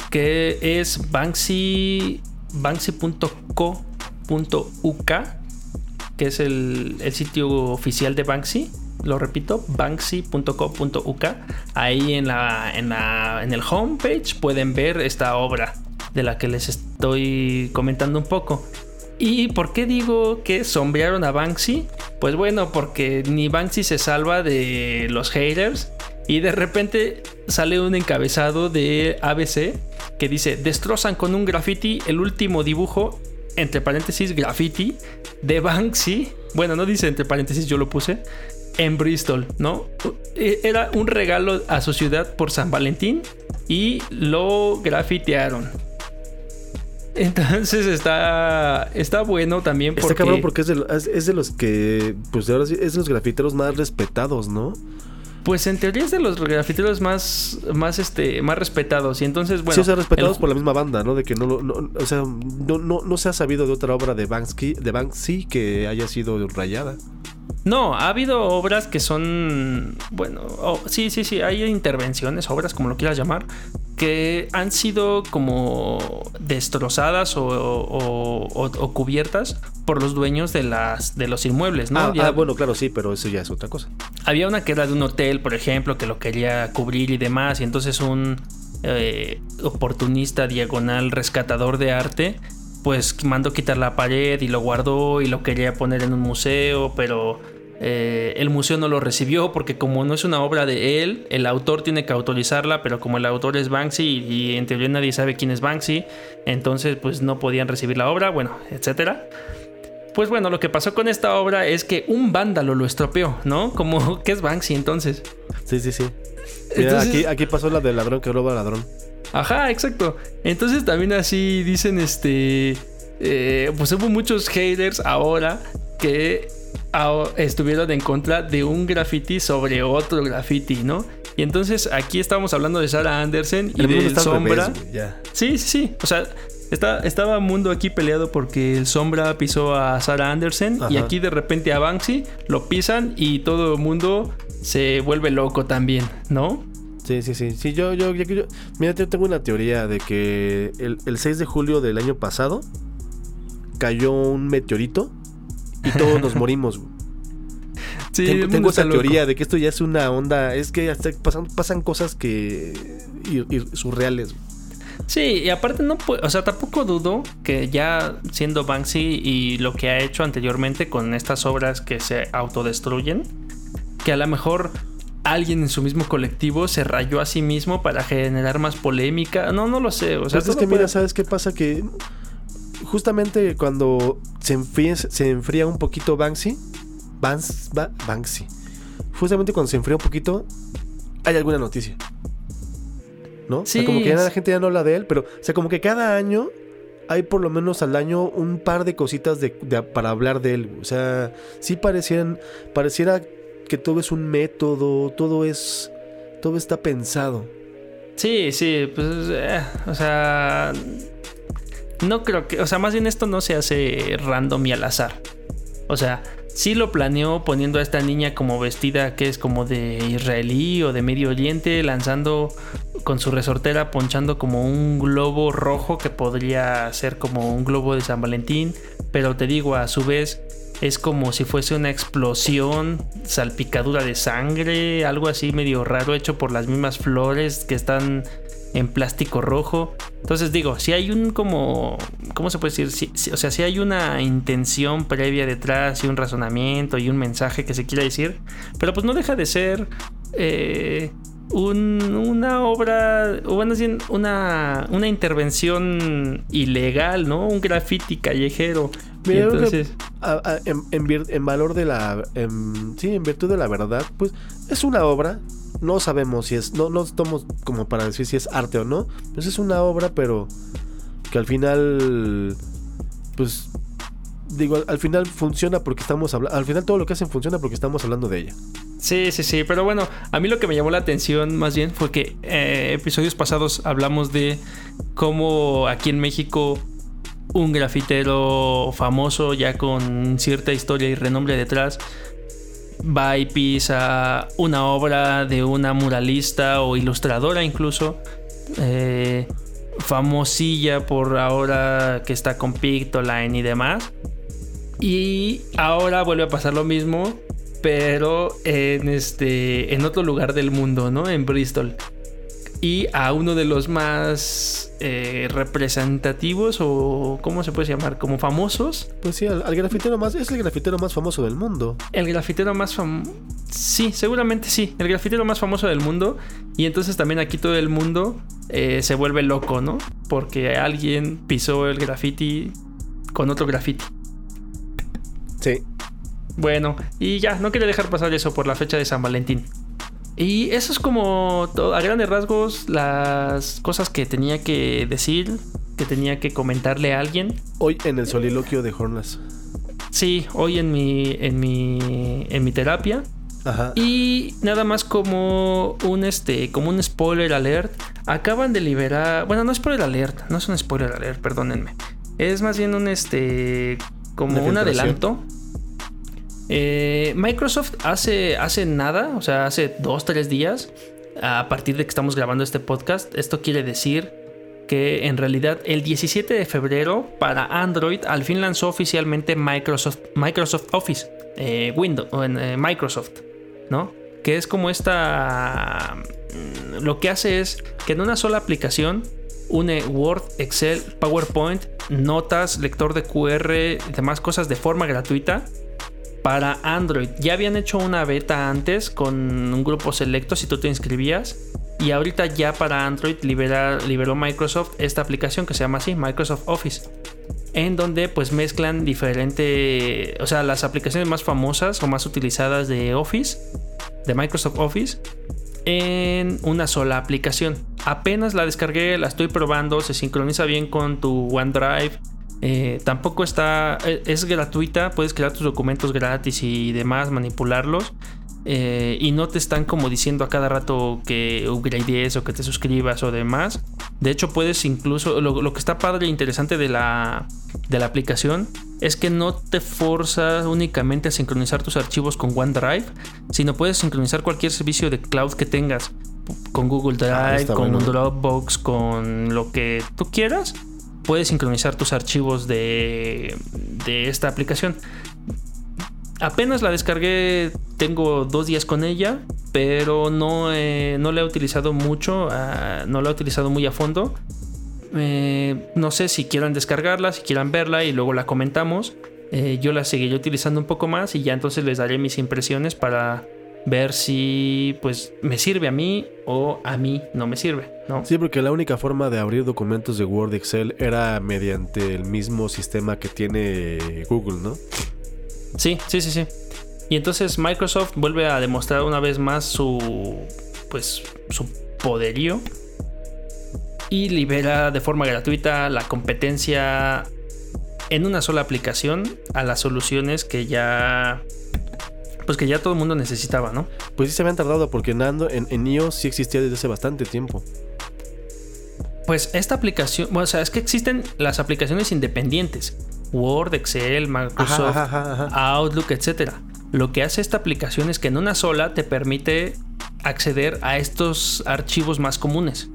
que es banksy banksy.co.uk, que es el, el sitio oficial de Banksy lo repito, banksy.co.uk. Ahí en la, en la en el homepage pueden ver esta obra de la que les estoy comentando un poco. ¿Y por qué digo que sombrearon a Banksy? Pues bueno, porque ni Banksy se salva de los haters y de repente sale un encabezado de ABC que dice, destrozan con un graffiti el último dibujo, entre paréntesis, graffiti, de Banksy. Bueno, no dice entre paréntesis, yo lo puse. En Bristol, ¿no? E, era un regalo a su ciudad por San Valentín y lo grafitearon. Entonces está, está bueno también porque... Está cabrón porque es de, es de los que, pues ahora sí, es de los grafiteros más respetados, ¿no? Pues en teoría es de los grafiteros más, más, este, más respetados. Y entonces, bueno. Sí, o sea, respetados por la misma banda, ¿no? De que no, no o sea, no, no, no, se ha sabido de otra obra de Banksy, de Banksy que haya sido rayada. No, ha habido obras que son, bueno, sí, sí, sí, hay intervenciones, obras, como lo quieras llamar, que han sido como destrozadas o, cubiertas por los dueños de, las, de los inmuebles, ¿no? Ah, ah, bueno, claro, sí, pero eso ya es otra cosa. Había una que era de un hotel, por ejemplo, que lo quería cubrir y demás, y entonces un eh, oportunista diagonal rescatador de arte pues mandó quitar la pared y lo guardó y lo quería poner en un museo, pero eh, el museo no lo recibió porque como no es una obra de él, el autor tiene que autorizarla, pero como el autor es Banksy y, en teoría nadie sabe quién es Banksy, entonces pues no podían recibir la obra, bueno, etcétera. Pues bueno, lo que pasó con esta obra es que un vándalo lo estropeó, ¿no? Como, ¿qué es Banksy entonces? Sí, sí, sí. aquí, aquí pasó la del ladrón que roba ladrón. Ajá, exacto. Entonces también así dicen, este, eh, pues hubo muchos haters ahora que estuvieron en contra de un graffiti sobre otro graffiti, ¿no? Y entonces aquí estamos hablando de Sarah Anderson y de Sombra. sí, sí, sí. O sea, está, estaba Mundo aquí peleado porque el Sombra pisó a Sarah Anderson y aquí de repente a Banksy lo pisan y todo el mundo se vuelve loco también, ¿no? Sí, sí, sí. Sí, yo, yo, yo, mira, yo tengo una teoría de que el, el 6 de julio del año pasado cayó un meteorito y todos nos morimos. Sí, tengo, esa teoría de que esto ya es una onda. Es que hasta pasan, pasan cosas que. surreales. Sí, y aparte no o sea, tampoco dudo que ya siendo Banksy y lo que ha hecho anteriormente con estas obras que se autodestruyen, que a lo mejor alguien en su mismo colectivo se rayó a sí mismo para generar más polémica. No, no lo sé. O sea, pues es que mira, ¿sabes qué pasa? Que justamente cuando se enfría, se enfría un poquito Banksy, Banksy, justamente cuando se enfría un poquito, hay alguna noticia. ¿No? o sea, como que ya la gente ya no habla de él, pero, o sea, como que cada año hay por lo menos al año un par de cositas de, para hablar de él. O sea, sí parecieran, pareciera que todo es un método, todo es, todo está pensado. Sí, sí, pues, eh, o sea, no creo que, o sea, más bien esto no se hace random y al azar. O sea, sí lo planeó poniendo a esta niña como vestida que es como de israelí o de Medio Oriente, lanzando con su resortera, ponchando como un globo rojo que podría ser como un globo de San Valentín. Pero te digo, a su vez, es como si fuese una explosión, salpicadura de sangre, algo así medio raro hecho por las mismas flores que están en plástico rojo. Entonces digo, si hay un como, ¿cómo se puede decir? o sea, si hay una intención previa detrás y un razonamiento y un mensaje que se quiera decir, pero pues no deja de ser eh, una obra, o bueno, una, una intervención ilegal, ¿no? Un graffiti callejero. entonces... en, valor de la. sí, en virtud de la verdad, pues es una obra. No sabemos si es. No, no estamos como para decir si es arte o no. Pues es una obra, pero que al final. Pues. Digo, al final funciona porque estamos hablando. Al final todo lo que hacen funciona porque estamos hablando de ella. Sí, sí, sí, pero bueno, a mí lo que me llamó la atención más bien fue que eh, episodios pasados hablamos de cómo aquí en México un grafitero famoso ya con cierta historia y renombre detrás va y pisa una obra de una muralista o ilustradora incluso eh, famosilla por ahora que está con Pictoline y demás y ahora vuelve a pasar lo mismo pero en este en otro lugar del mundo, ¿no? En Bristol. Y a uno de los más eh, representativos o ¿cómo se puede llamar? Como famosos. Pues sí, al, grafitero más es el grafitero más famoso del mundo. El grafitero más famoso. Sí, seguramente sí. El grafitero más famoso del mundo. Y entonces también aquí todo el mundo eh, se vuelve loco, ¿no? Porque alguien pisó el graffiti con otro graffiti. Sí. Bueno, y ya, no quería dejar pasar eso por la fecha de San Valentín. Y eso es como a grandes rasgos las cosas que tenía que decir, que tenía que comentarle a alguien. Hoy en el soliloquio de Hornas. Sí, hoy en mi en mi en mi terapia. Ajá. Y nada más como un este como un spoiler alert, acaban de liberar, bueno, no es spoiler alert, no es un spoiler alert, perdónenme. Es más bien un este como un adelanto eh, Microsoft hace, hace nada, o sea, hace dos, tres días, a partir de que estamos grabando este podcast, esto quiere decir que en realidad el 17 de febrero para Android al fin lanzó oficialmente Microsoft, Microsoft Office, eh, Windows, en eh, Microsoft, ¿no? Que es como esta... Mm, lo que hace es que en una sola aplicación une Word, Excel, PowerPoint, notas, lector de QR y demás cosas de forma gratuita para Android. Ya habían hecho una beta antes con un grupo selecto si tú te inscribías. Y ahorita ya para Android liberó Microsoft esta aplicación que se llama así, Microsoft Office. En donde pues mezclan diferentes, o sea, las aplicaciones más famosas o más utilizadas de Office, de Microsoft Office, en una sola aplicación. Apenas la descargué, la estoy probando, se sincroniza bien con tu OneDrive, eh, tampoco está, eh, es gratuita, puedes crear tus documentos gratis y demás, manipularlos. Eh, y no te están como diciendo a cada rato que upgrades o que te suscribas o demás. De hecho, puedes incluso, lo, que está padre e interesante de la, de la aplicación es que no te forzas únicamente a sincronizar tus archivos con OneDrive, sino puedes sincronizar cualquier servicio de cloud que tengas con Google ah, Drive, con Dropbox, con lo que tú quieras puedes sincronizar tus archivos de, de esta aplicación. Apenas la descargué, tengo dos días con ella, pero no, no la he utilizado mucho, ah, no la he utilizado muy a fondo. Eh, no sé si quieran descargarla, si quieran verla y luego la comentamos. Eh, yo la seguiré utilizando un poco más y ya entonces les daré mis impresiones para ver si pues me sirve a mí o a mí no me sirve, ¿no? Sí, porque la única forma de abrir documentos de Word y Excel era mediante el mismo sistema que tiene Google, ¿no? Sí, sí, sí, sí. Y entonces Microsoft vuelve a demostrar una vez más su pues su poderío y libera de forma gratuita la competencia en una sola aplicación a las soluciones que ya pues que ya todo el mundo necesitaba, ¿no? Pues sí se habían tardado porque en, en, en iOS sí existía desde hace bastante tiempo. Pues esta aplicación, bueno, o sea, es que existen las aplicaciones independientes. Word, Excel, Microsoft, Outlook, etc. Lo que hace esta aplicación es que en una sola te permite acceder a estos archivos más comunes.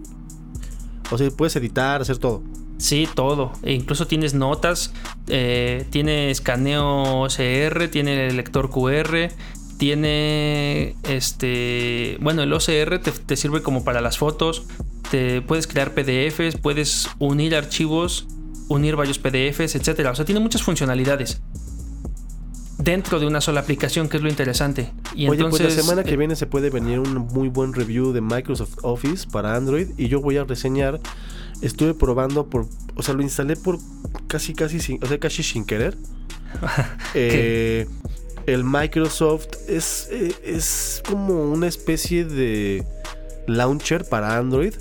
O sea, puedes editar, hacer todo. Sí, todo. E incluso tienes notas, eh, tiene escaneo OCR, tiene el lector QR, tiene este. Bueno, el OCR te, sirve como para las fotos. Te puedes crear PDFs, puedes unir archivos, unir varios PDFs, etcétera. O sea, tiene muchas funcionalidades dentro de una sola aplicación, que es lo interesante. Y Oye, entonces, pues la semana que eh, viene se puede venir un muy buen review de Microsoft Office para Android y yo voy a reseñar estuve probando por, o sea, lo instalé por casi, casi sin, o sea, casi sin querer. eh, el Microsoft es, eh, es como una especie de launcher para Android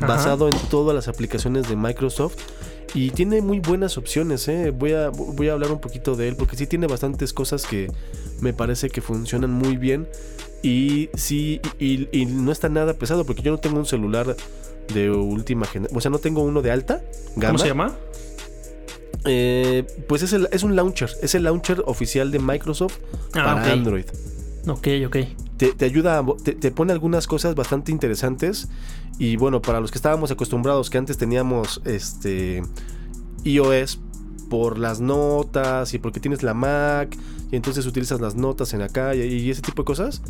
basado en todas las aplicaciones de Microsoft. Y tiene muy buenas opciones, ¿eh? voy, a, voy a hablar un poquito de él, porque sí tiene bastantes cosas que me parece que funcionan muy bien. Y sí, y, y no está nada pesado, porque yo no tengo un celular de última generación. O sea, no tengo uno de alta ¿Cómo se llama? Eh, pues es, el, es un launcher. Es el launcher oficial de Microsoft ah, para Android. Ok, ok. Te, ayuda, te, pone algunas cosas bastante interesantes. Y bueno, para los que estábamos acostumbrados que antes teníamos este iOS por las notas y porque tienes la Mac y entonces utilizas las notas en acá y, ese tipo de cosas.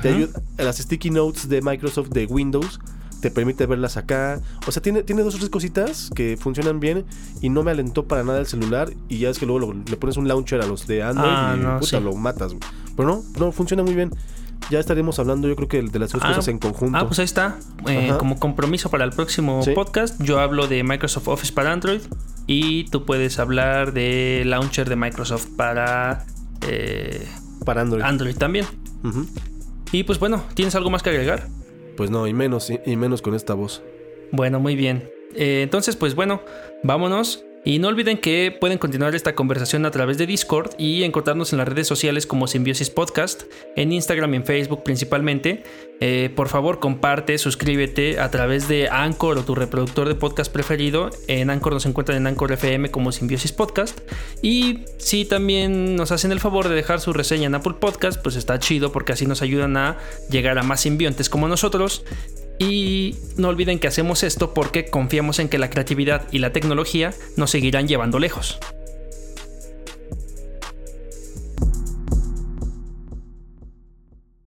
Te ayuda, las sticky notes de Microsoft de Windows te permite verlas acá. O sea, tiene, tiene dos o tres cositas que funcionan bien y no me alentó para nada el celular. Y ya es que luego le pones un launcher a los de Android ah, y puta, lo matas. Pero no, no, funciona muy bien. Ya estaremos hablando, yo creo que de las dos ah, cosas en conjunto. Ah, pues ahí está. Eh, como compromiso para el próximo podcast, yo hablo de Microsoft Office para Android y tú puedes hablar de launcher de Microsoft para, eh, para Android. Android también. Y pues bueno, ¿tienes algo más que agregar? Pues no, y menos, y menos con esta voz. Bueno, muy bien. Eh, entonces, pues bueno, vámonos. Y no olviden que pueden continuar esta conversación a través de Discord y encontrarnos en las redes sociales como Symbiosis Podcast, en Instagram y en Facebook principalmente. Eh, por favor, comparte, suscríbete a través de Anchor o tu reproductor de podcast preferido. En Anchor nos encuentran en Anchor FM como Symbiosis Podcast. Y si también nos hacen el favor de dejar su reseña en Apple Podcast, pues está chido porque así nos ayudan a llegar a más simbiontes como nosotros. Y no olviden que hacemos esto porque confiamos en que la creatividad y la tecnología nos seguirán llevando lejos.